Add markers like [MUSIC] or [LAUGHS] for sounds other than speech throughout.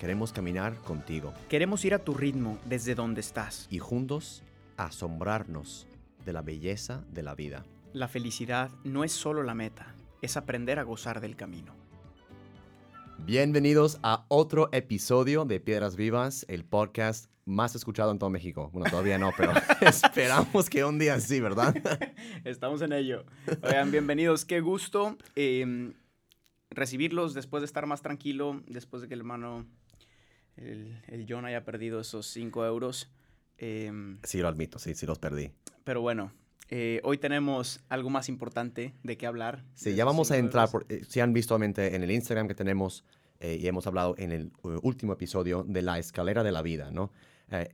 queremos caminar contigo Queremos ir a tu ritmo desde donde estás. y juntos asombrarnos de la belleza de la vida. La felicidad no es solo la meta, es aprender a gozar del camino. Bienvenidos a otro episodio de Piedras Vivas, el podcast más escuchado en todo México. Bueno, todavía no, pero [LAUGHS] [LAUGHS] esperamos que un día sí, ¿verdad? [LAUGHS] Estamos en ello. Oigan, bienvenidos. Qué gusto eh, recibirlos después de estar más tranquilo, después de que el hermano, el, el John, haya perdido esos 5 euros. Eh, Sí, lo admito, sí, sí los perdí. pero bueno, eh, hoy tenemos algo más importante de qué hablar. Sí, ya vamos a entrar, por- eh, si han visto obviamente en el Instagram que tenemos eh, y hemos hablado en el último episodio de la escalera de la vida, ¿no?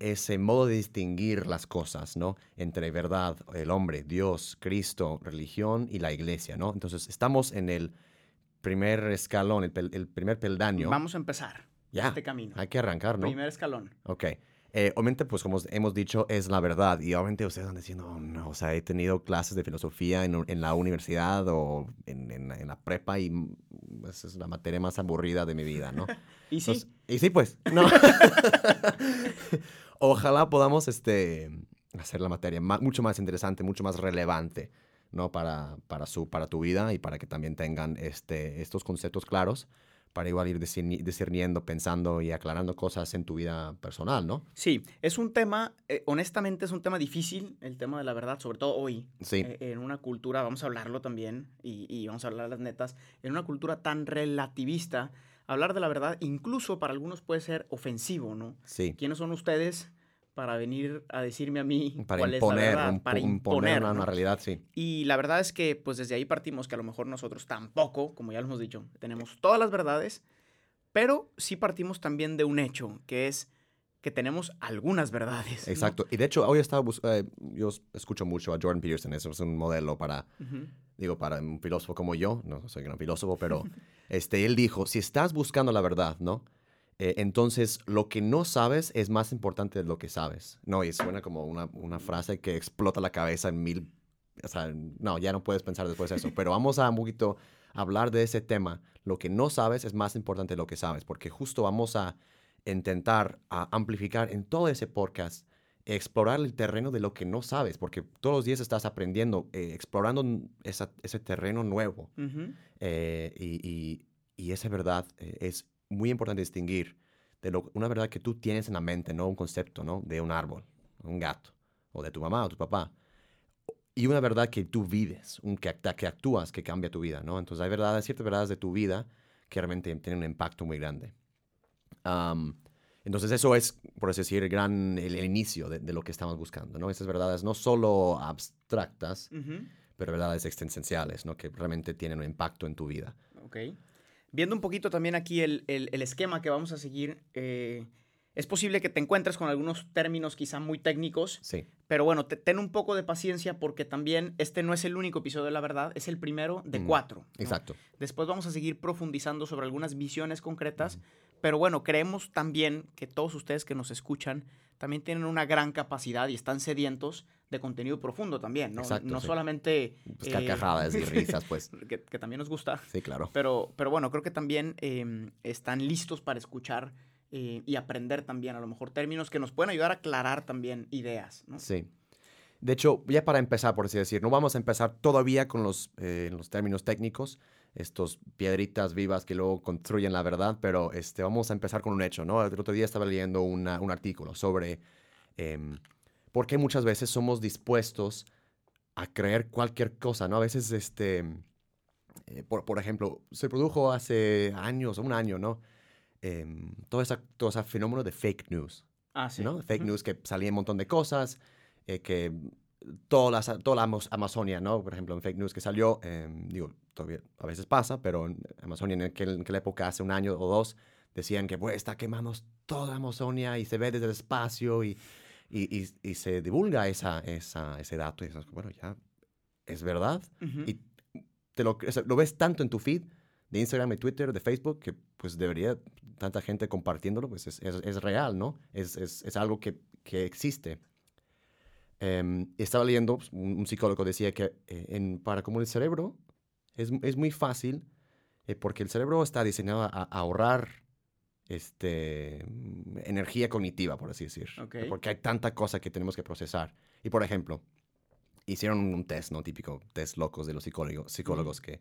Ese modo de distinguir las cosas, ¿no? Entre verdad, el hombre, Dios, Cristo, religión y la iglesia, ¿no? Entonces, estamos en el primer escalón, el, pel- el primer peldaño. Vamos a empezar Ya, este camino. hay que arrancar, ¿no? Primer escalón. Ok. Eh, obviamente, pues como hemos dicho, es la verdad. Y obviamente ustedes van diciendo, "Oh, no, o sea, he tenido clases de filosofía en, en la universidad o en, en la- en la prepa y mm, esa es la materia más aburrida de mi vida, ¿no? [LAUGHS] Y sí, Entonces- y sí, pues, no. [LAUGHS] Ojalá podamos este, hacer la materia ma- mucho más interesante, mucho más relevante, ¿no? Para, para, su, para tu vida y para que también tengan este, estos conceptos claros para igual ir discerni- discerniendo, pensando y aclarando cosas en tu vida personal, ¿no? sí, es un tema, eh, honestamente es un tema difícil, el tema de la verdad, sobre todo hoy, Sí, eh, en una cultura, vamos a hablarlo también, y, y vamos a hablar las netas, en una cultura tan relativista, hablar de la verdad incluso para algunos puede ser ofensivo, ¿no? sí. ¿Quiénes son ustedes para venir a decirme a mí [LAUGHS] Para cuál imponer, es la verdad? un para imponer una, realidad, sí. Y la verdad es que, pues desde ahí partimos que a lo mejor nosotros tampoco, como ya lo hemos dicho, tenemos todas las verdades, pero sí partimos también de un hecho, que es que tenemos algunas verdades. ¿no? Exacto. Y de hecho, hoy estaba eh, yo escucho mucho a Jordan Peterson, eso es un modelo para, digo, para un filósofo como yo, no soy un filósofo, pero [LAUGHS] este, él dijo, si estás buscando la verdad, ¿no? Eh, entonces, lo que no sabes es más importante de lo que sabes. No, y suena como una, una frase que explota la cabeza en mil... O sea, no, ya no puedes pensar después de eso. Pero vamos a un poquito hablar de ese tema. Lo que no sabes es más importante de lo que sabes, porque justo vamos a intentar a amplificar en todo ese podcast, explorar el terreno de lo que no sabes, porque todos los días estás aprendiendo, eh, explorando esa- ese terreno nuevo. Eh, y, y- y esa verdad eh, es muy importante distinguir de lo- una verdad que tú tienes en la mente, no un concepto, ¿no? De un árbol, un gato, o de tu mamá o tu papá. Y una verdad que tú vives, un que, actúas, que cambia tu vida, ¿no? Entonces hay verdades, ciertas verdades de tu vida que realmente tienen un impacto muy grande. Am, entonces eso es, por así decir, el, gran, el, el inicio de, de lo que estamos buscando, ¿no? Esas verdades no solo abstractas, Ujú. pero verdades existenciales, ¿no? Que realmente tienen un impacto en tu vida. Ok. Viendo un poquito también aquí el, el- el esquema que vamos a seguir, eh, es posible que te encuentres con algunos términos quizá muy técnicos, Sí, pero bueno, te- ten un poco de paciencia porque también este no es el único episodio de la verdad, es el primero de Mm, cuatro. ¿no? exacto. Después vamos a seguir profundizando sobre algunas visiones concretas, pero bueno, creemos también que todos ustedes que nos escuchan también tienen una gran capacidad y están sedientos de contenido profundo también, ¿no? Exacto, no sí. solamente... Pues eh, carcajadas y risas, pues. [LAUGHS] que, que también nos gusta, Sí, claro. pero, pero bueno, creo que también eh, están listos para escuchar eh, y aprender también, a lo mejor términos que nos pueden ayudar a aclarar también ideas, ¿no? Sí. De hecho, ya para empezar, por así decir, no vamos a empezar todavía con los, eh, los términos técnicos, estos piedritas vivas que luego construyen la verdad, pero este, vamos a empezar con un hecho, ¿no? El otro día estaba leyendo una- un artículo sobre em, por qué muchas veces somos dispuestos a creer cualquier cosa, ¿no? A veces, este, eh, por, por ejemplo, se produjo hace años, un año, ¿no? Em, todo, esa, todo ese fenómeno de fake news. Ah, sí. ¿no? Fake news que salía un montón de cosas, eh, que toda la, toda la Amazonia, ¿no? Por ejemplo, en fake news que salió, eh, digo, todavía a veces pasa, pero en Amazonia en aquel- en aquella época, hace un año o dos, decían que pues, está quemando toda la Amazonia y se ve desde el espacio y, y, y- y se divulga esa, esa, ese dato. Y dices, bueno, ya es verdad. Y te lo, o sea, lo ves tanto en tu feed de Instagram, de Twitter, de Facebook, que pues debería tanta gente compartiéndolo, pues es, es- es real, ¿no? Es, es- es algo que, que existe. Em, estaba leyendo, pues, un, un psicólogo decía que eh, en, para como el cerebro es, es muy fácil, eh, porque el cerebro está diseñado a, a ahorrar este, energía cognitiva, por así decir. Ok. Porque hay tanta cosa que tenemos que procesar. Y por ejemplo, hicieron un test, ¿no? Típico test locos de los psicólogos, psicólogos que,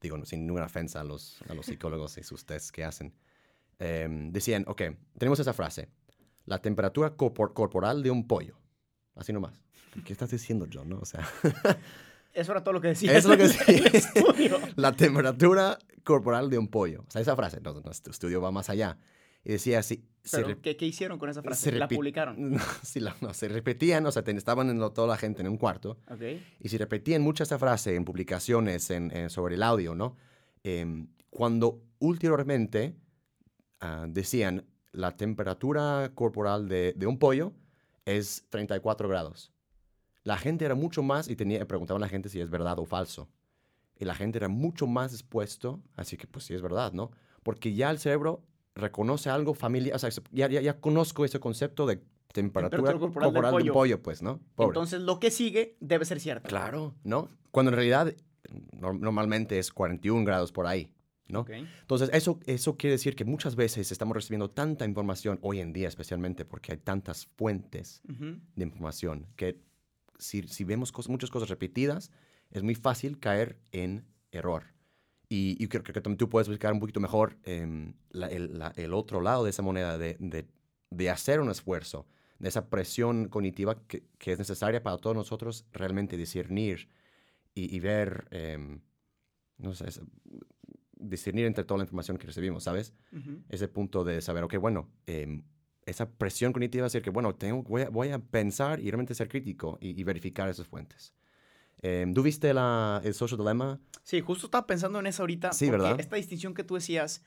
digo, sin ninguna ofensa a los, a los psicólogos y sus tests que hacen. Em, decían, ok, tenemos esa frase, la temperatura corpor- corporal de un pollo. Así nomás. ¿Qué estás diciendo, John? No? O sea, [LAUGHS] Eso era todo lo que decía. Eso es lo que [LAUGHS] decía. la temperatura corporal de un pollo. O sea, esa frase, no, nuestro estudio va más allá. Y decía así, Pero, ¿qué, qué hicieron con esa frase? se La publicaron. [LAUGHS] No, sí, la- no, se repetían, o sea, ten- estaban en lo- toda la gente en un cuarto Ok. y se repetían mucho esa frase en publicaciones en- en- sobre el audio, ¿no? Em, cuando ulteriormente ah, decían la temperatura corporal de, de un pollo es 34 grados. La gente era mucho más y tenía, preguntaban a la gente si es verdad o falso. Y la gente era mucho más dispuesto, así que pues sí es verdad, ¿no? Porque ya el cerebro reconoce algo familiar, o sea, ya, ya, ya conozco ese concepto de temperatura, Temperatura corporal corporal, del pollo. pues, ¿no? Pobre. Entonces, lo que sigue debe ser cierto. Claro, ¿no? Cuando en realidad nor- normalmente es 41 grados por ahí, ¿no? Entonces, eso, eso quiere decir que muchas veces estamos recibiendo tanta información, hoy en día especialmente, porque hay tantas fuentes de información, que si, si vemos cosas- muchas cosas repetidas, es muy fácil caer en error. Y, y creo, creo que también tú puedes explicar un poquito mejor la- el, la- el otro lado de esa moneda, de, de- de hacer un esfuerzo, de esa presión cognitiva que, que es necesaria para todos nosotros realmente discernir y, y ver, no sé, es- discernir entre toda la información que recibimos, ¿sabes? Ujú. ese punto de saber, ok, bueno, em, esa presión cognitiva es decir que, bueno, tengo, voy, a, voy a pensar y realmente ser crítico y, y verificar esas fuentes. Em, ¿Tú viste la, el Social Dilemma? Sí, justo estaba pensando en eso ahorita. Sí, porque ¿verdad? Esta distinción que tú decías,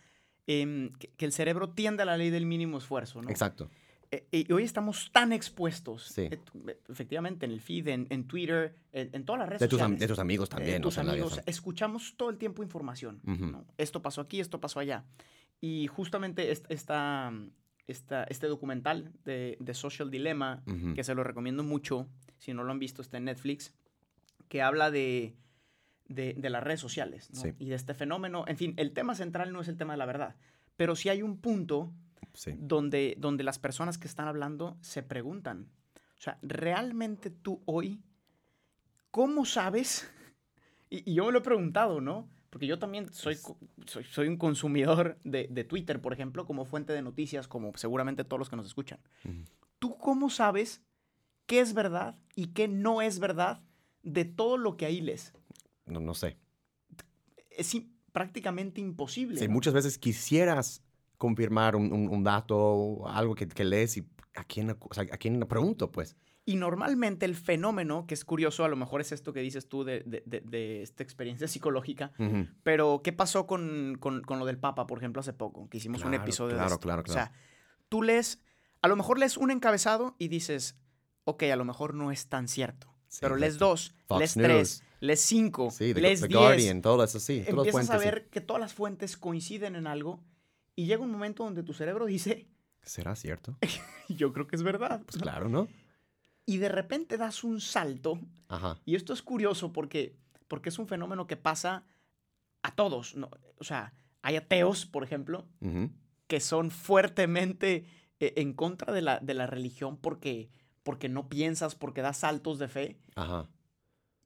em, que, que el cerebro tiende a la ley del mínimo esfuerzo, ¿no? Exacto. Eh, y hoy estamos tan expuestos, Sí. eh, eh, efectivamente, en el feed, en, en Twitter, en, en todas las redes De tus, sociales. de tus amigos eh, también. o tus sea, la vida amigos, escuchamos todo el tiempo información. Ujú. ¿no? Esto pasó aquí, esto pasó allá. Y justamente est- esta, esta, este documental de, de Social Dilemma, Ujú. que se lo recomiendo mucho, si no lo han visto, está en Netflix, que habla de, de, de las redes sociales ¿no? Sí. y de este fenómeno. En fin, el tema central no es el tema de la verdad, pero sí hay un punto Sí. donde, donde las personas que están hablando se preguntan, o sea, ¿realmente tú hoy, cómo sabes? [LAUGHS] Y, y yo me lo he preguntado, ¿no? Porque yo también soy, soy, soy un consumidor de, de Twitter, por ejemplo, como fuente de noticias, como seguramente todos los que nos escuchan. ¿Tú cómo sabes qué es verdad y qué no es verdad de todo lo que ahí lees? No, no sé. Es prácticamente imposible. Sí, ¿no? muchas veces quisieras confirmar un, un- un dato algo que, que lees y ¿a quién, o sea, ¿a quién le pregunto, pues? Y normalmente el fenómeno, que es curioso, a lo mejor es esto que dices tú de, de- de- de esta experiencia psicológica, pero ¿qué pasó con, con- con lo del Papa, por ejemplo, hace poco? Que hicimos un Claro, episodio de claro, esto. claro, O sea, tú lees, a lo mejor lees un encabezado y dices, ok, a lo mejor no es tan cierto. Sí, pero lees dos, Fox lees News. tres, lees cinco, Sí, The, lees The diez. Guardian, todo eso, sí. Empiezas a sí. ver que todas las fuentes coinciden en algo y llega un momento donde tu cerebro dice, ¿Será cierto? [LAUGHS] yo creo que es verdad. Pues claro, ¿no? Y de repente das un salto Ajá. Y esto es curioso porque, porque es un fenómeno que pasa a todos. ¿no? O sea, hay ateos, por ejemplo, que son fuertemente eh, en contra de la, de la religión porque, porque no piensas, porque das saltos de fe. Ajá.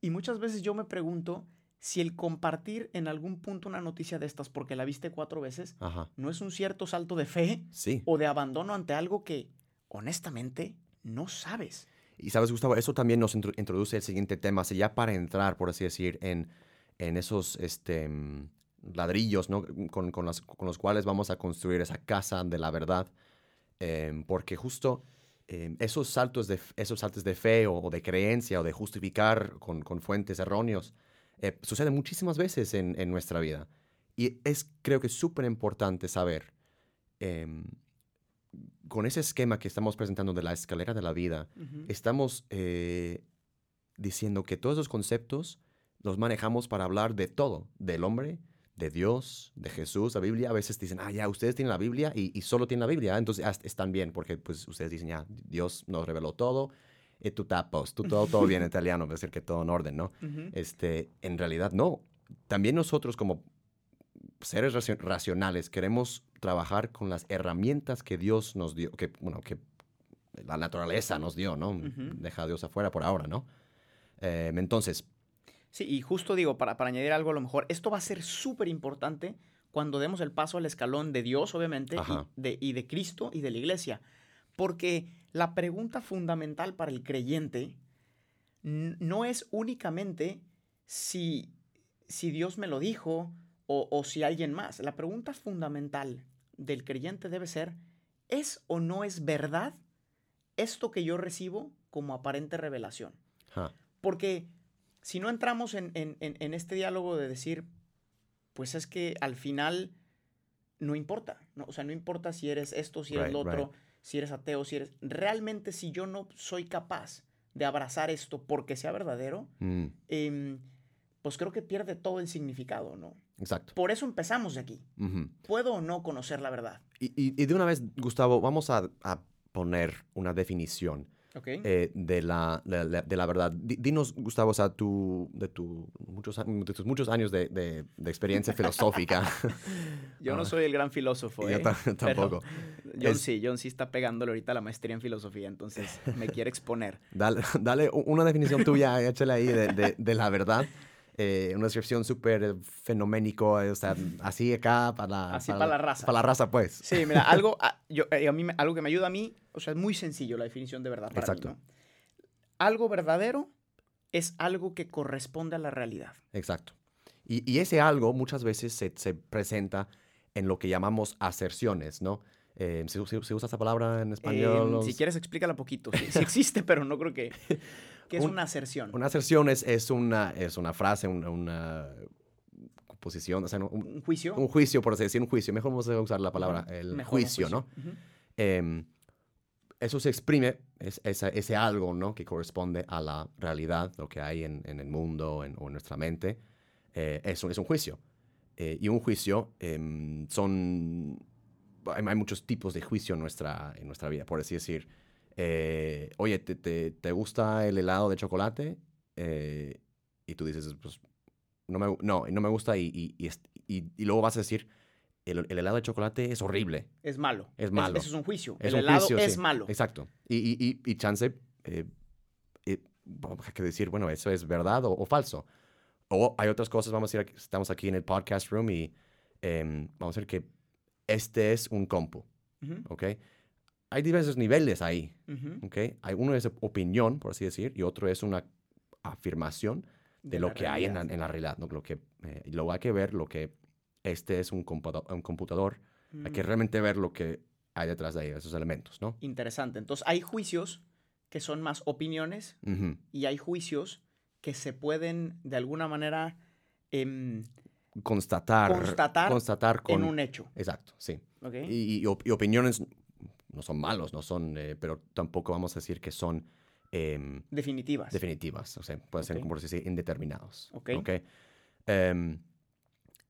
Y muchas veces yo me pregunto si el compartir en algún punto una noticia de estas porque la viste cuatro veces Ajá. no es un cierto salto de fe Sí. o de abandono ante algo que honestamente no sabes. Y sabes, Gustavo, eso también nos intro- introduce el siguiente tema, así ya para entrar, por así decir, en, en esos este, mm, ladrillos, ¿no? Con, con las- con los cuales vamos a construir esa casa de la verdad. Em, porque justo em, esos, saltos de, esos saltos de fe o, o de creencia o de justificar con, con fuentes erróneos eh, suceden muchísimas veces en, en nuestra vida. Y es, creo que, súper importante saber em, con ese esquema que estamos presentando de la escalera de la vida, estamos eh, diciendo que todos esos conceptos los manejamos para hablar de todo, del hombre, de Dios, de Jesús, la Biblia. A veces dicen, ah, ya, ustedes tienen la Biblia y, y solo tienen la Biblia, entonces ah, están bien, porque pues ustedes dicen, ya, Dios nos reveló todo, y tú tapos, tú todo, todo bien en italiano, es decir, que todo en orden, ¿no? Ujú. Este, en realidad no. También nosotros como seres racio- racionales queremos trabajar con las herramientas que Dios nos dio, que, bueno, que la naturaleza nos dio, ¿no? Ujú. Deja a Dios afuera por ahora, ¿no? Eh, entonces, Sí, y justo digo, para, para añadir algo a lo mejor, esto va a ser súper importante cuando demos el paso al escalón de Dios, obviamente, y de, y de Cristo y de la iglesia. Porque la pregunta fundamental para el creyente no es únicamente si, si Dios me lo dijo o, o si alguien más. La pregunta fundamental del creyente debe ser, ¿es o no es verdad esto que yo recibo como aparente revelación? Porque si no entramos en, en- en- en este diálogo de decir, pues es que al final no importa, ¿no? O sea, no importa si eres esto, si eres Right, lo otro, right. Si eres ateo, si eres... Realmente si yo no soy capaz de abrazar esto porque sea verdadero, mm, em, pues creo que pierde todo el significado, ¿no? exacto. Por eso empezamos de aquí. ¿Puedo o no conocer la verdad? y, y- y de una vez, Gustavo, vamos a, a poner una definición ¿Ok? eh, de, la, de, la- de la verdad. Di- dinos, Gustavo, o sea, tu, de, tu muchos, de tus muchos años de, de- experiencia [LAUGHS] filosófica. yo no ah. soy el gran filósofo, yo ¿eh? Pero tampoco. John Es- sí, John sí está pegándole ahorita la maestría en filosofía, entonces me quiere exponer. [LAUGHS] Dale, dale una definición tuya, échale ahí de- de la verdad. Eh, una descripción súper fenoménico, eh, o sea, así acá para, Así para la raza. Para la raza, pues. Sí, mira, [LAUGHS] algo, a, yo, eh, a mí, algo que me ayuda a mí, o sea, es muy sencillo la definición de verdad para Exacto. mí, ¿no? Algo verdadero es algo que corresponde a la realidad. Exacto. Y, y ese algo muchas veces se, se presenta en lo que llamamos aserciones, ¿no? Eh, ¿se, se- usa esa palabra en español? Eh, Los- Si quieres, explícala poquito. Sí, sí [LAUGHS] existe, pero no creo que... [LAUGHS] que es Un- una aserción? Una aserción es, es, una, es una frase, una, una posición, o sea, un, ¿Un juicio? un juicio, por así decir, un juicio. Mejor vamos a usar la palabra, el mejor juicio, ¿no? Ujú. Em, eso se exprime, es, esa- ese algo, ¿no? Que corresponde a la realidad, lo que hay en, en el mundo en- o en nuestra mente. Eh, eso es un juicio. Eh, y un juicio em, son... Hay, hay muchos tipos de juicio en nuestra, en nuestra vida, por así decir. Eh, Oye, ¿te, te, te gusta el helado de chocolate? Eh, y tú dices, pues, no me, no, no me gusta y, y, y, y- luego vas a decir, el, el helado de chocolate es horrible. Es malo. Es malo. Eso es un juicio. Es el un helado juicio, es sí. malo. Exacto. Y, y, y, y chance, eh, eh, hay que decir, bueno, eso es verdad o, o falso. O hay otras cosas, vamos a decir, estamos aquí en el podcast room y em, vamos a decir que este es un compu, ¿ok? Hay diversos niveles ahí, ujú. ¿ok? Hay uno es opinión, por así decir, y otro es una afirmación de, lo que hay en la, realidad. en la realidad, ¿no? Lo que, eh, luego hay que ver lo que este es un, computa- un computador, hay que Mm. realmente ver lo que hay detrás de ahí, esos elementos, ¿no? Interesante. Entonces, hay juicios que son más opiniones y hay juicios que se pueden, de alguna manera, em, constatar, Constatar constatar con, en un hecho. exacto, sí. ¿ok? Y, y y opiniones no son malos, no son, eh, pero tampoco vamos a decir que son em, Definitivas. definitivas, o sea, pueden ser Ok. como por decir indeterminados. Ok. ¿ok? Em,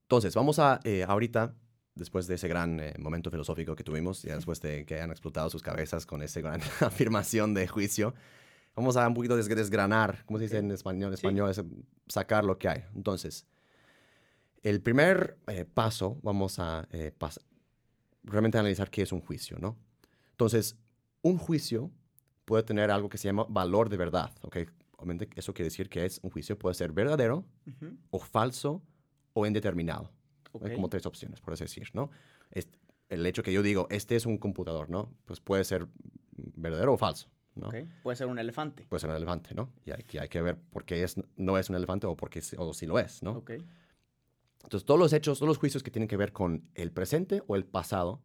entonces, vamos a eh, ahorita, después de ese gran eh, momento filosófico que tuvimos, ya después de que hayan explotado sus cabezas con esa gran [LAUGHS] afirmación de juicio, vamos a un poquito des- desgranar, ¿cómo se dice en español? En Sí. español es sacar lo que hay. Entonces, el primer eh, paso, vamos a eh, pas- realmente analizar qué es un juicio, ¿no? Entonces, un juicio puede tener algo que se llama valor de verdad, ¿ok? Obviamente eso quiere decir que es un juicio puede ser verdadero o falso o indeterminado. Hay como tres opciones, por así decir, ¿no? Es- el hecho que yo digo, este es un computador, ¿no? Pues puede ser verdadero o falso, ¿no? Puede ser un elefante. Puede ser un elefante, ¿no? Y aquí hay que ver por qué es, no es un elefante o por qué o si lo es, ¿no? Ok. Entonces, todos los hechos, todos los juicios que tienen que ver con el presente o el pasado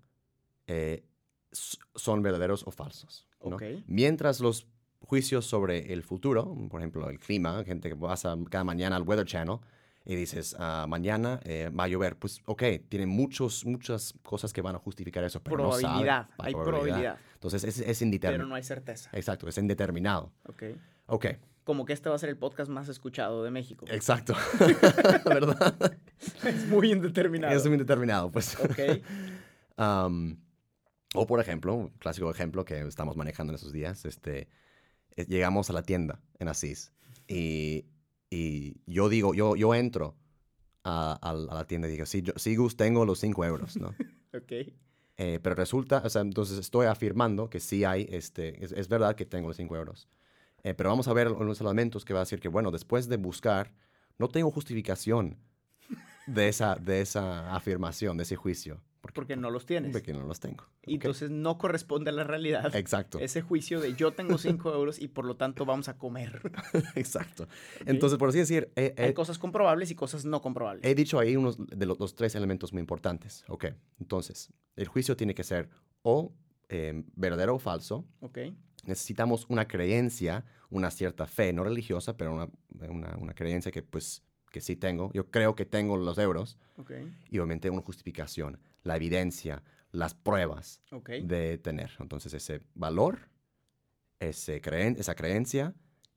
eh, son verdaderos o falsos. ¿no? Ok. Mientras los juicios sobre el futuro, por ejemplo, el clima, gente que pasa cada mañana al Weather Channel y dices, ah, mañana eh, va a llover, pues ok, tiene muchos, muchas cosas que van a justificar eso, pero no sabe Probabilidad, hay probabilidad, Entonces es, es pero indeterminado. no hay certeza. Exacto, es indeterminado. Ok. Ok, Como que este va a ser el podcast más escuchado de México. exacto. [LAUGHS] [LAUGHS] ¿Verdad? [LAUGHS] Es muy indeterminado. Es indeterminado, pues. Ok. Am, [LAUGHS] o por ejemplo, un clásico ejemplo que estamos manejando en esos días, este, eh, llegamos a la tienda en Asís y, y yo digo, yo, yo entro a, a- a la tienda y digo, sí, yo, sí, Gus, tengo los 5 euros, ¿no? [LAUGHS] Ok. Eh, pero resulta, o sea, entonces estoy afirmando que sí hay, este, es, es verdad que tengo los 5 euros. Eh, pero vamos a ver unos elementos que va a decir que, bueno, después de buscar, no tengo justificación de esa, de esa afirmación, de ese juicio. Porque no los tienes. Porque no los tengo. Y entonces no corresponde a la realidad. Exacto, Ese juicio de yo tengo 5 euros y por lo tanto vamos a comer. [LAUGHS] exacto. Entonces, por así decir, Hay cosas comprobables y cosas no comprobables. he dicho ahí unos de los, los tres elementos muy importantes. Ok, entonces, el juicio tiene que ser o eh, verdadero o falso. Ok. Necesitamos una creencia, una cierta fe, no religiosa, pero una, una, una creencia que pues que sí tengo. Yo creo que tengo los euros. Ok. Y obviamente una justificación, la evidencia, las pruebas Ok. de tener. Entonces, ese valor, ese creen, esa creencia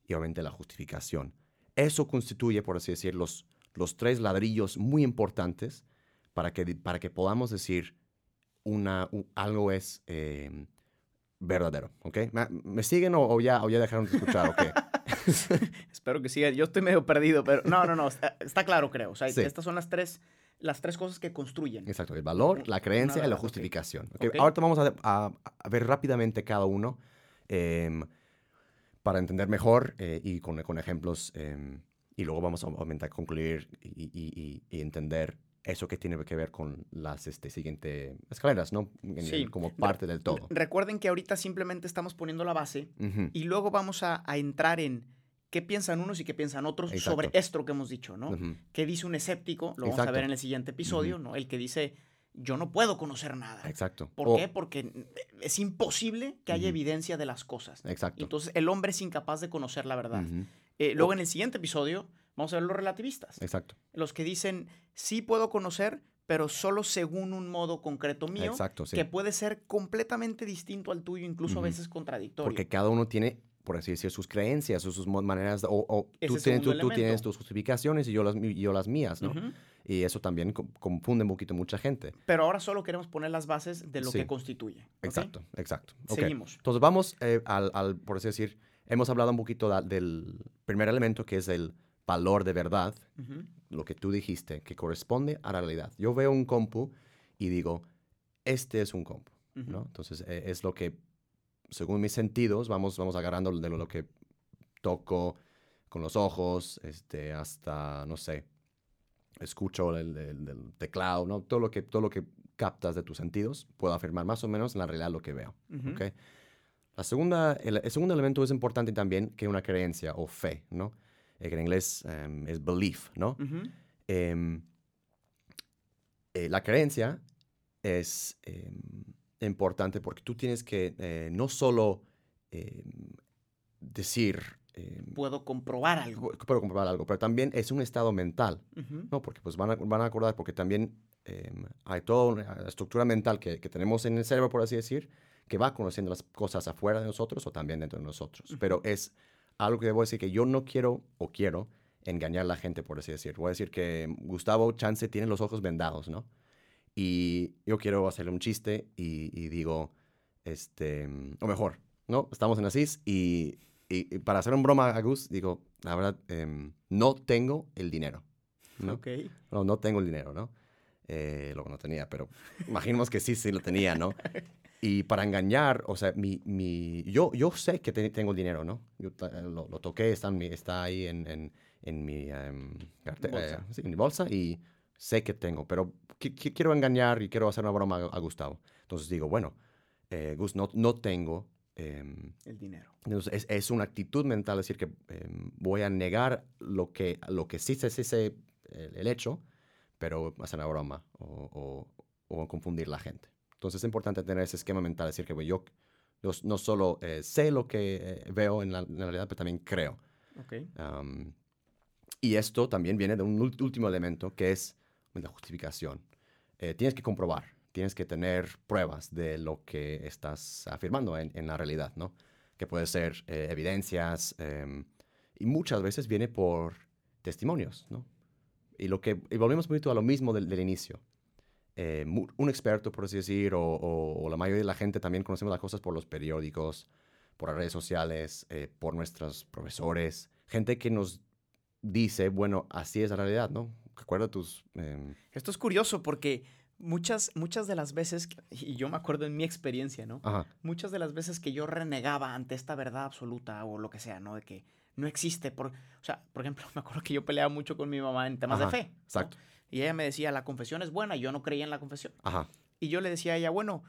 y obviamente la justificación. Eso constituye, por así decir, los, los tres ladrillos muy importantes para que, para que podamos decir una, algo es eh, verdadero. ¿ok? ¿Me, me siguen o, o ya, o ya dejaron de escuchar? Ok. [LAUGHS] [LAUGHS] Espero que siga. Yo estoy medio perdido, pero no, no, no. Está, está claro, creo. O sea, Sí. estas son las tres, las tres cosas que construyen. Exacto, el valor, la creencia y la verdad, justificación. ¿ok? Ok. Ahorita vamos a, a- a ver rápidamente cada uno em, para entender mejor eh, y con, con ejemplos. em, y luego vamos a obviamente a concluir y, y- y- y entender eso que tiene que ver con las este, siguientes escaleras, ¿no? En- Sí. Como parte del todo. Recuerden que ahorita simplemente estamos poniendo la base y luego vamos a, a entrar en qué piensan unos y qué piensan otros Exacto. sobre esto que hemos dicho, ¿no? ¿Qué dice un escéptico? Lo vamos a ver en el siguiente episodio, ¿no? El que dice, yo no puedo conocer nada. Exacto. ¿Por O- qué? Porque es imposible que haya evidencia de las cosas. Exacto. Entonces el hombre es incapaz de conocer la verdad. Eh, luego en el siguiente episodio vamos a ver los relativistas. Exacto. Los que dicen, sí puedo conocer, pero solo según un modo concreto mío, Exacto, sí. que puede ser completamente distinto al tuyo, incluso a veces contradictorio. Porque cada uno tiene, por así decir, sus creencias o sus maneras, o, o tú, tienes, tú, segundo tú tienes elemento. tus justificaciones y yo las, mi- yo las mías, ¿no? Y eso también co- confunde un poquito mucha gente. Pero ahora solo queremos poner las bases de lo Sí. que constituye. Exacto, exacto. Seguimos. Entonces vamos eh, al, al, por así decir, hemos hablado un poquito del primer elemento que es el valor de verdad, Ujú. lo que tú dijiste, que corresponde a la realidad. Yo veo un compu y digo, este es un compu, Ujú. ¿no? Entonces eh, es lo que, según mis sentidos, vamos, vamos agarrando de lo, lo que toco con los ojos, este, hasta, no sé, escucho el, el- el teclado, ¿no? Todo lo, que, todo lo que captas de tus sentidos, puedo afirmar más o menos en la realidad lo que veo. Ujú. ¿ok? La segunda, el, el segundo elemento es importante también que una creencia o fe, ¿no? Eh, que en inglés em, es belief, ¿no? Em, eh, la creencia es em, importante porque tú tienes que eh, no solo decir, Puedo comprobar algo. puedo comprobar algo, pero también es un estado mental. ¿no? Porque pues van a, van a acordar, porque también hay toda una estructura mental que, que tenemos en el cerebro, por así decir, que va conociendo las cosas afuera de nosotros o también dentro de nosotros. Pero es algo que debo decir que yo no quiero o quiero engañar a la gente, por así decir. Voy a decir que Gustavo Chance tiene los ojos vendados, ¿no? Y yo quiero hacerle un chiste y, y digo, este, o mejor, ¿no? Estamos en Asís y, y- y para hacer un broma a Gus, digo, la verdad, em, no tengo el dinero, ¿no? Ok. No, no tengo el dinero, ¿no? Eh, lo que no tenía, pero imaginemos que sí, sí lo tenía, ¿no? [LAUGHS] Y para engañar, o sea, mi, mi, yo, yo sé que te- tengo dinero, ¿no? Yo ta- lo, lo toqué, está, en mi- está ahí en, en, en mi, carte- Bolsa. eh, sí, en mi bolsa y sé que tengo, pero qui- qui- quiero engañar y quiero hacer una broma a, a Gustavo. Entonces digo, bueno, eh, Gus, no, no tengo... em, El dinero. entonces, es, es una actitud mental decir que em, voy a negar lo que, lo que sí sé, sí sé el, el hecho, pero hacer una broma o, o, o confundir la gente. Entonces es importante tener ese esquema mental, decir que bueno, yo, yo no solo eh, sé lo que eh, veo en la, en la realidad, pero también creo. Ok. Am, Y esto también viene de un último elemento que es la justificación. Eh, tienes que comprobar, tienes que tener pruebas de lo que estás afirmando en, en la realidad, ¿no? Que puede ser eh, evidencias em, y muchas veces viene por testimonios, ¿no? Y, lo que, y volvemos un poquito a lo mismo del, del inicio. Eh, un experto, por así decir, o, o- o la mayoría de la gente también conocemos las cosas por los periódicos, por las redes sociales, eh, por nuestros profesores, gente que nos dice, bueno, así es la realidad, ¿no? Recuerda tus... em, Esto es curioso porque muchas, muchas de las veces, y yo me acuerdo en mi experiencia, ¿no? ajá, Muchas de las veces que yo renegaba ante esta verdad absoluta o lo que sea, ¿no? De que no existe. Por, o sea, por ejemplo, [LAUGHS] me acuerdo que yo peleaba mucho con mi mamá en temas Ajá, de fe. ¿no? Y ella me decía, la confesión es buena, y yo no creía en la confesión. Ajá, Y yo le decía a ella, bueno,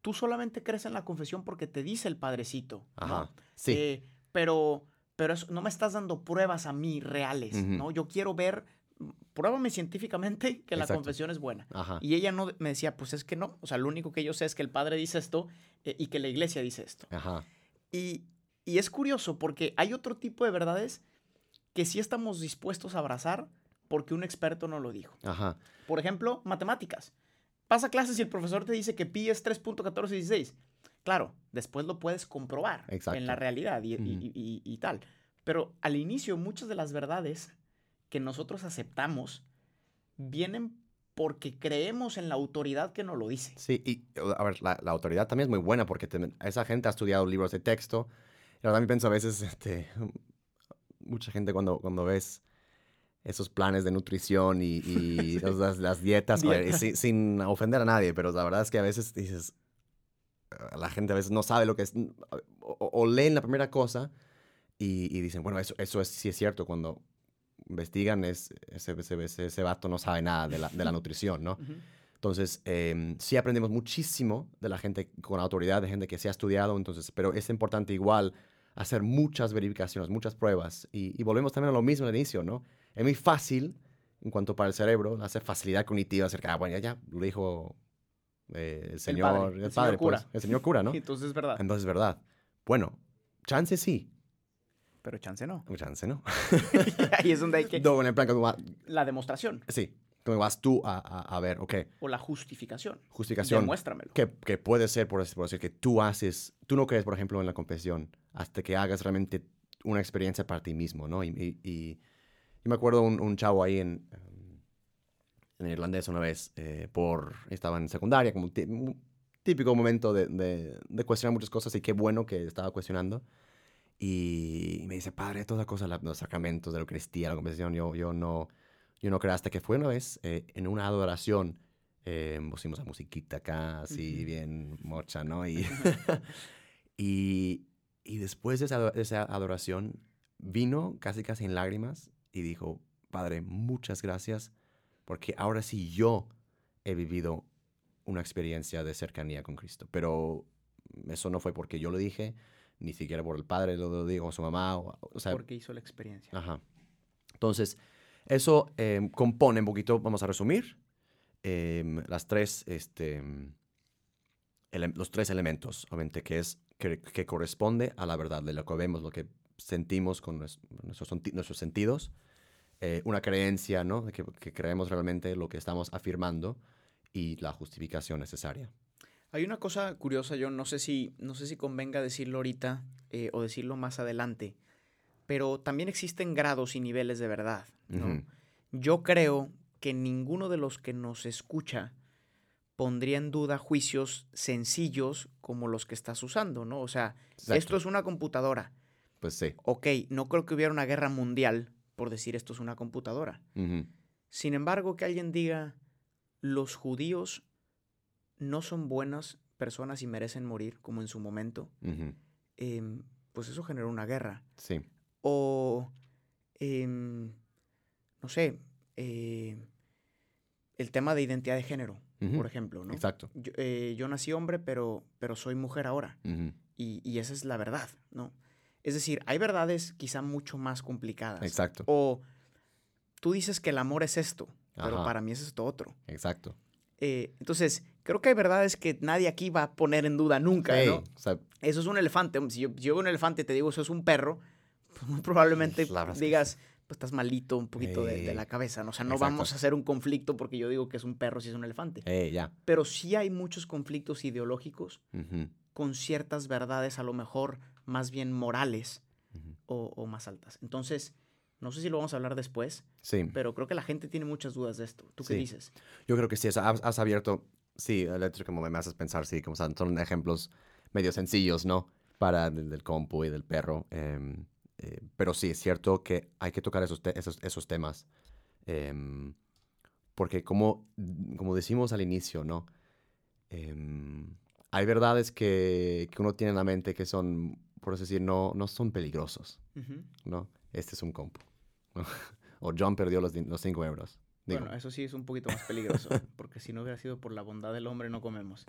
tú solamente crees en la confesión porque te dice el padrecito. ¿no? ajá. Sí, Eh, pero pero eso- no me estás dando pruebas a mí reales. ¿no? Yo quiero ver, pruébame científicamente [LAUGHS] que la Exacto. confesión es buena. ajá. Y ella no me decía, pues es que no, o sea, lo único que yo sé es que el padre dice esto eh, y que la iglesia dice esto. Ajá, Y, y es curioso porque hay otro tipo de verdades que sí estamos dispuestos a abrazar porque un experto no lo dijo. ajá. Por ejemplo, matemáticas. Pasa clases y el profesor te dice que pi es 3.1416. Claro, después lo puedes comprobar Exacto. en la realidad y, y- Ujú. y- y- y tal. Pero al inicio muchas de las verdades que nosotros aceptamos vienen porque creemos en la autoridad que nos lo dice. Sí, y a ver, la, la autoridad también es muy buena porque te- esa gente ha estudiado libros de texto. Y ahora también pienso a veces, este, mucha gente cuando, cuando ves esos planes de nutrición y, y los- las, las dietas, a ver, y Dietas. sin, sin ofender a nadie, pero la verdad es que a veces dices, "Ah, la gente a veces no sabe lo que es, o, o- leen la primera cosa y, y dicen, bueno, eso, eso es, sí es cierto, cuando investigan es, ese, ese, ese, vato no sabe nada de la, de la nutrición, ¿no? Ujú. Entonces, em, sí aprendemos muchísimo de la gente con autoridad, de gente que se ha estudiado, entonces, pero es importante igual hacer muchas verificaciones, muchas pruebas. Y, y volvemos también a lo mismo al inicio, ¿no? Es muy fácil, en cuanto para el cerebro, hacer facilidad cognitiva acerca, ah, bueno, ya, ya, lo dijo eh, el señor, padre, el el padre, señor cura. pues, el señor cura, [LAUGHS] ¿no? Entonces es verdad. Entonces, verdad. Bueno, chance sí, Pero chance no. chance no. [LAUGHS] Ahí es donde hay que... No, en el plan que La demostración sí, donde vas tú a, a, a ver, ok, o la justificación. justificación. Demuéstramelo. que, que puede ser, por, decir- por decir, que tú haces, tú no crees, por ejemplo, en la confesión hasta que hagas realmente una experiencia para ti mismo, ¿no? Y, y- y- y me acuerdo un, un chavo ahí en, en irlandés una vez, eh, por, estaba en secundaria, como un tí- un típico momento de, de- de cuestionar muchas cosas y qué bueno que estaba cuestionando. Y me dice, padre, toda cosa, la- los sacramentos de la Eucaristía, la confesión, yo, yo, no, yo no creo hasta que fue una vez eh, en una adoración eh, pusimos la musiquita acá, así Ujú. bien mocha, ¿no? Y, [LAUGHS] [LAUGHS] y, y después de esa, de esa adoración, vino casi casi en lágrimas y dijo, Padre, muchas gracias, porque ahora sí yo he vivido una experiencia de cercanía con Cristo. Pero eso no fue porque yo lo dije, ni siquiera por el Padre lo, dijo, o su mamá, o, o sea, Porque hizo la experiencia. Ajá. Entonces, eso em, compone un poquito, vamos a resumir, em, las tres, este, em, los tres elementos, obviamente, que es, que, que corresponde a la verdad, de lo que vemos, lo que sentimos con nues- nuestros, nuestros sentidos, eh, una creencia, ¿no? Que, que creemos realmente lo que estamos afirmando y la justificación necesaria. Hay una cosa curiosa, yo no sé si, no sé si convenga decirlo ahorita eh, o decirlo más adelante, pero también existen grados y niveles de verdad. ¿no? Yo creo que ninguno de los que nos escucha pondría en duda juicios sencillos como los que estás usando, ¿no? O sea, Exacto. esto es una computadora. Pues sí. Ok, no creo que hubiera una guerra mundial por decir esto es una computadora. Sin embargo, que alguien diga, los judíos no son buenas personas y merecen morir, como en su momento, em, pues eso generó una guerra. Sí. O, em, no sé, eh, el tema de identidad de género, por ejemplo, ¿no? Exacto. Yo, eh, yo nací hombre, pero, pero soy mujer ahora. Y, y esa es la verdad, ¿no? Es decir, hay verdades quizá mucho más complicadas. Exacto. O tú dices que el amor es esto, pero para mí es esto otro. Exacto. Eh, entonces, creo que hay verdades que nadie aquí va a poner en duda nunca, Sí, ¿no? o sea, Eso es un elefante. Si yo, veo un elefante y te digo eso es un perro, [LAUGHS] pues muy probablemente La verdad es que digas, pues estás malito un poquito de, de Eh, la cabeza, ¿no? O sea, no exacto. vamos a hacer un conflicto porque yo digo que es un perro si es un elefante. Eh, ya. Pero sí hay muchos conflictos ideológicos con ciertas verdades a lo mejor más bien morales o, o más altas. Entonces, no sé si lo vamos a hablar después, Sí. pero creo que la gente tiene muchas dudas de esto. ¿Tú qué Sí. dices? Yo creo que sí, o sea, has, has abierto, sí, el hecho como me haces pensar, sí, como son, son ejemplos medio sencillos, ¿no? Para del, del compu y del perro. em, eh, pero sí, es cierto que hay que tocar esos, te- esos, esos temas. em, porque como, como decimos al inicio, ¿no? Em, hay verdades que, que uno tiene en la mente que son, por así decir, no, no son peligrosos, Ujú. ¿no? Este es un compu. ¿no? [LAUGHS] o John perdió los, los 5 euros. Digo, Bueno, eso sí es un poquito más peligroso, [LAUGHS] porque si no hubiera sido por la bondad del hombre no comemos.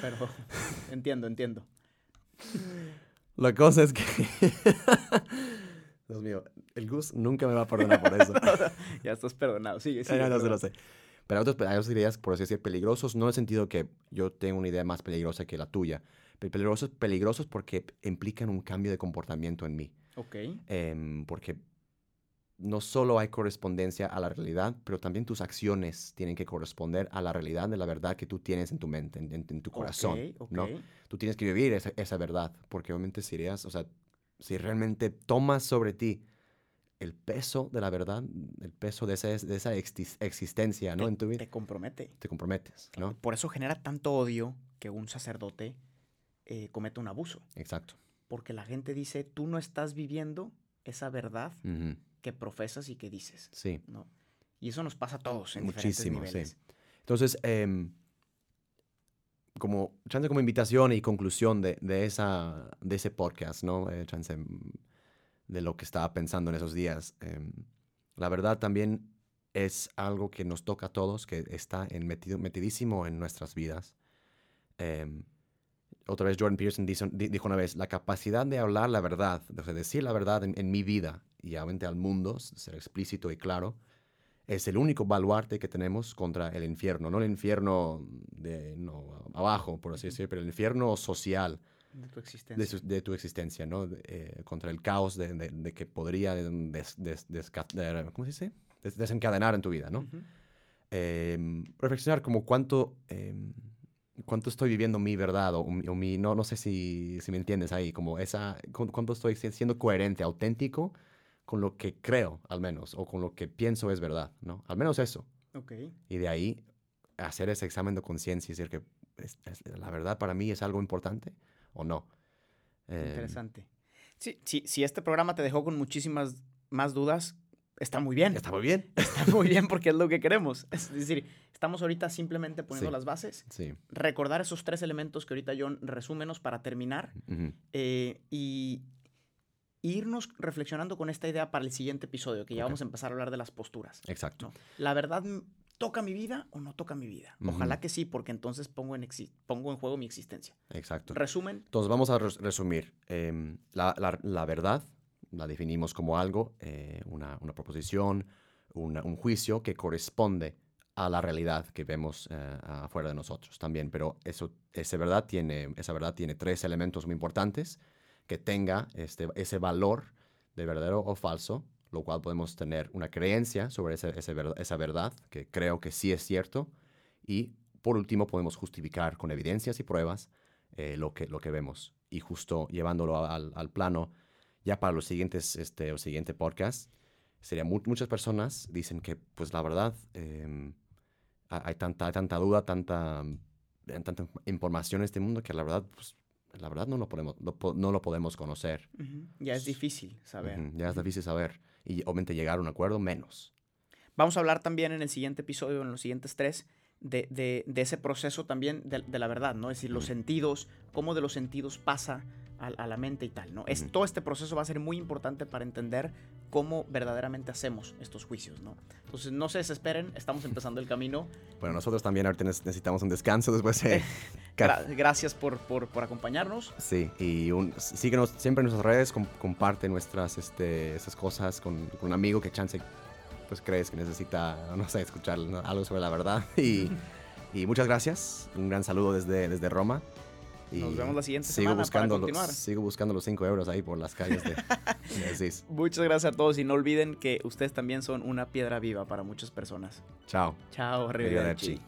Pero [LAUGHS] entiendo, entiendo. La cosa es que. Dios mío, el Gus nunca me va a perdonar por eso. Ya estás perdonado. Sigue, Sí, sigue. no, no, sé. Pero hay otras ideas, por así decir, peligrosos, no en el sentido que yo tengo una idea más peligrosa que la tuya, peligrosos, peligrosos porque implican un cambio de comportamiento en mí. Ok. Em, porque no solo hay correspondencia a la realidad, pero también tus acciones tienen que corresponder a la realidad de la verdad que tú tienes en tu mente, en, en- en tu corazón. Ok, ¿no? ok. tú tienes que vivir esa, esa verdad, porque obviamente si eres, o sea, si realmente tomas sobre ti el peso de la verdad, el peso de esa, de esa exis- existencia, ¿no? Te- En tu vida, Te compromete. te comprometes, ¿no? Por eso genera tanto odio que un sacerdote eh, cometa un abuso. Exacto. Porque la gente dice, tú no estás viviendo esa verdad que profesas y que dices. Sí, ¿no? Y eso nos pasa a todos en Muchísimo, diferentes sí. Entonces, em, como chance como invitación y conclusión de, de esa, de ese podcast, ¿no? Eh, chance mm, de lo que estaba pensando en esos días. em, la verdad también es algo que nos toca a todos, que está en metido, metidísimo en nuestras vidas. Otra vez Jordan Peterson dijo, di- dijo una vez, la capacidad de hablar la verdad, sea, decir la verdad en, en mi vida y obviamente al mundo, ser explícito y claro, es el único baluarte que tenemos contra el infierno. No el infierno de no, abajo, por así decirlo, pero el infierno social De tu existencia. de, su- de tu existencia, ¿no? De, eh, contra el caos de, de- de que podría des- des- desca- de- ¿cómo se dice? Des- desencadenar en tu vida, ¿no? Em, reflexionar como cuánto, em, cuánto estoy viviendo mi verdad o, mi- o mi, no, no sé si, si me entiendes ahí, como esa, cu- cuánto estoy si- siendo coherente, auténtico con lo que creo, al menos, o con lo que pienso es verdad, ¿no? Al menos eso. Ok. Y de ahí hacer ese examen de conciencia y decir que es- es- la verdad para mí es algo importante o no. Em, Interesante. Sí, sí, si este programa te dejó con muchísimas más dudas, está muy bien. Está muy bien. [LAUGHS] Está muy bien porque es lo que queremos. Es decir, estamos ahorita simplemente poniendo Sí. las bases. Sí. Recordar esos tres elementos que ahorita John resúmenos para terminar eh, y irnos reflexionando con esta idea para el siguiente episodio, que ya vamos a empezar a hablar de las posturas. Exacto. ¿no? ¿La verdad toca mi vida o no toca mi vida? Ojalá que sí, porque entonces pongo en, pongo en juego mi existencia. Exacto. Resumen, Entonces vamos a res- resumir. Em, la, la- la verdad la definimos como algo, eh, una, una proposición, una- un juicio que corresponde a la realidad que vemos eh, afuera de nosotros también. Pero eso, esa, verdad tiene, esa verdad tiene tres elementos muy importantes. Que tenga este, ese valor de verdadero o falso, lo cual podemos tener una creencia sobre ese- ese ver- esa verdad, que creo que sí es cierto. Y por último podemos justificar con evidencias y pruebas eh, lo, que, lo que vemos. Y justo llevándolo al, al plano, ya para los siguientes, este, el siguiente podcast, sería mu- muchas personas dicen que, pues la verdad, em, ha- hay, tanta, hay tanta duda, tanta, eh, tanta información en este mundo que la verdad, pues, la verdad no lo podemos, po- no lo podemos conocer. ujú, ya es difícil saber. Ujú, Ya es difícil saber. Y obviamente llegar a un acuerdo menos. Vamos a hablar también en el siguiente episodio, en los siguientes tres, de, de- de ese proceso también de, de la verdad, ¿no? Es decir, los sentidos, cómo de los sentidos pasa a, a la mente y tal, ¿no? Es, todo este proceso va a ser muy importante para entender cómo verdaderamente hacemos estos juicios, ¿no? Entonces, no se desesperen, estamos empezando el camino. Bueno, nosotros también ahorita neces- necesitamos un descanso después de... [LAUGHS] Gra- gracias por, por, por acompañarnos. Sí, y un, síguenos siempre en nuestras redes, com- comparte nuestras, este, esas cosas con, con un amigo que chance, pues crees que necesita, no sé, escuchar algo sobre la verdad. [LAUGHS] Y, y muchas gracias, un gran saludo desde, desde Roma Nos vemos la siguiente sigo semana buscando para continuar. Los, sigo buscando los 5 euros ahí por las calles de. [LAUGHS] Muchas gracias a todos y no olviden que ustedes también son una piedra viva para muchas personas. Chao. Chao, arrivederci.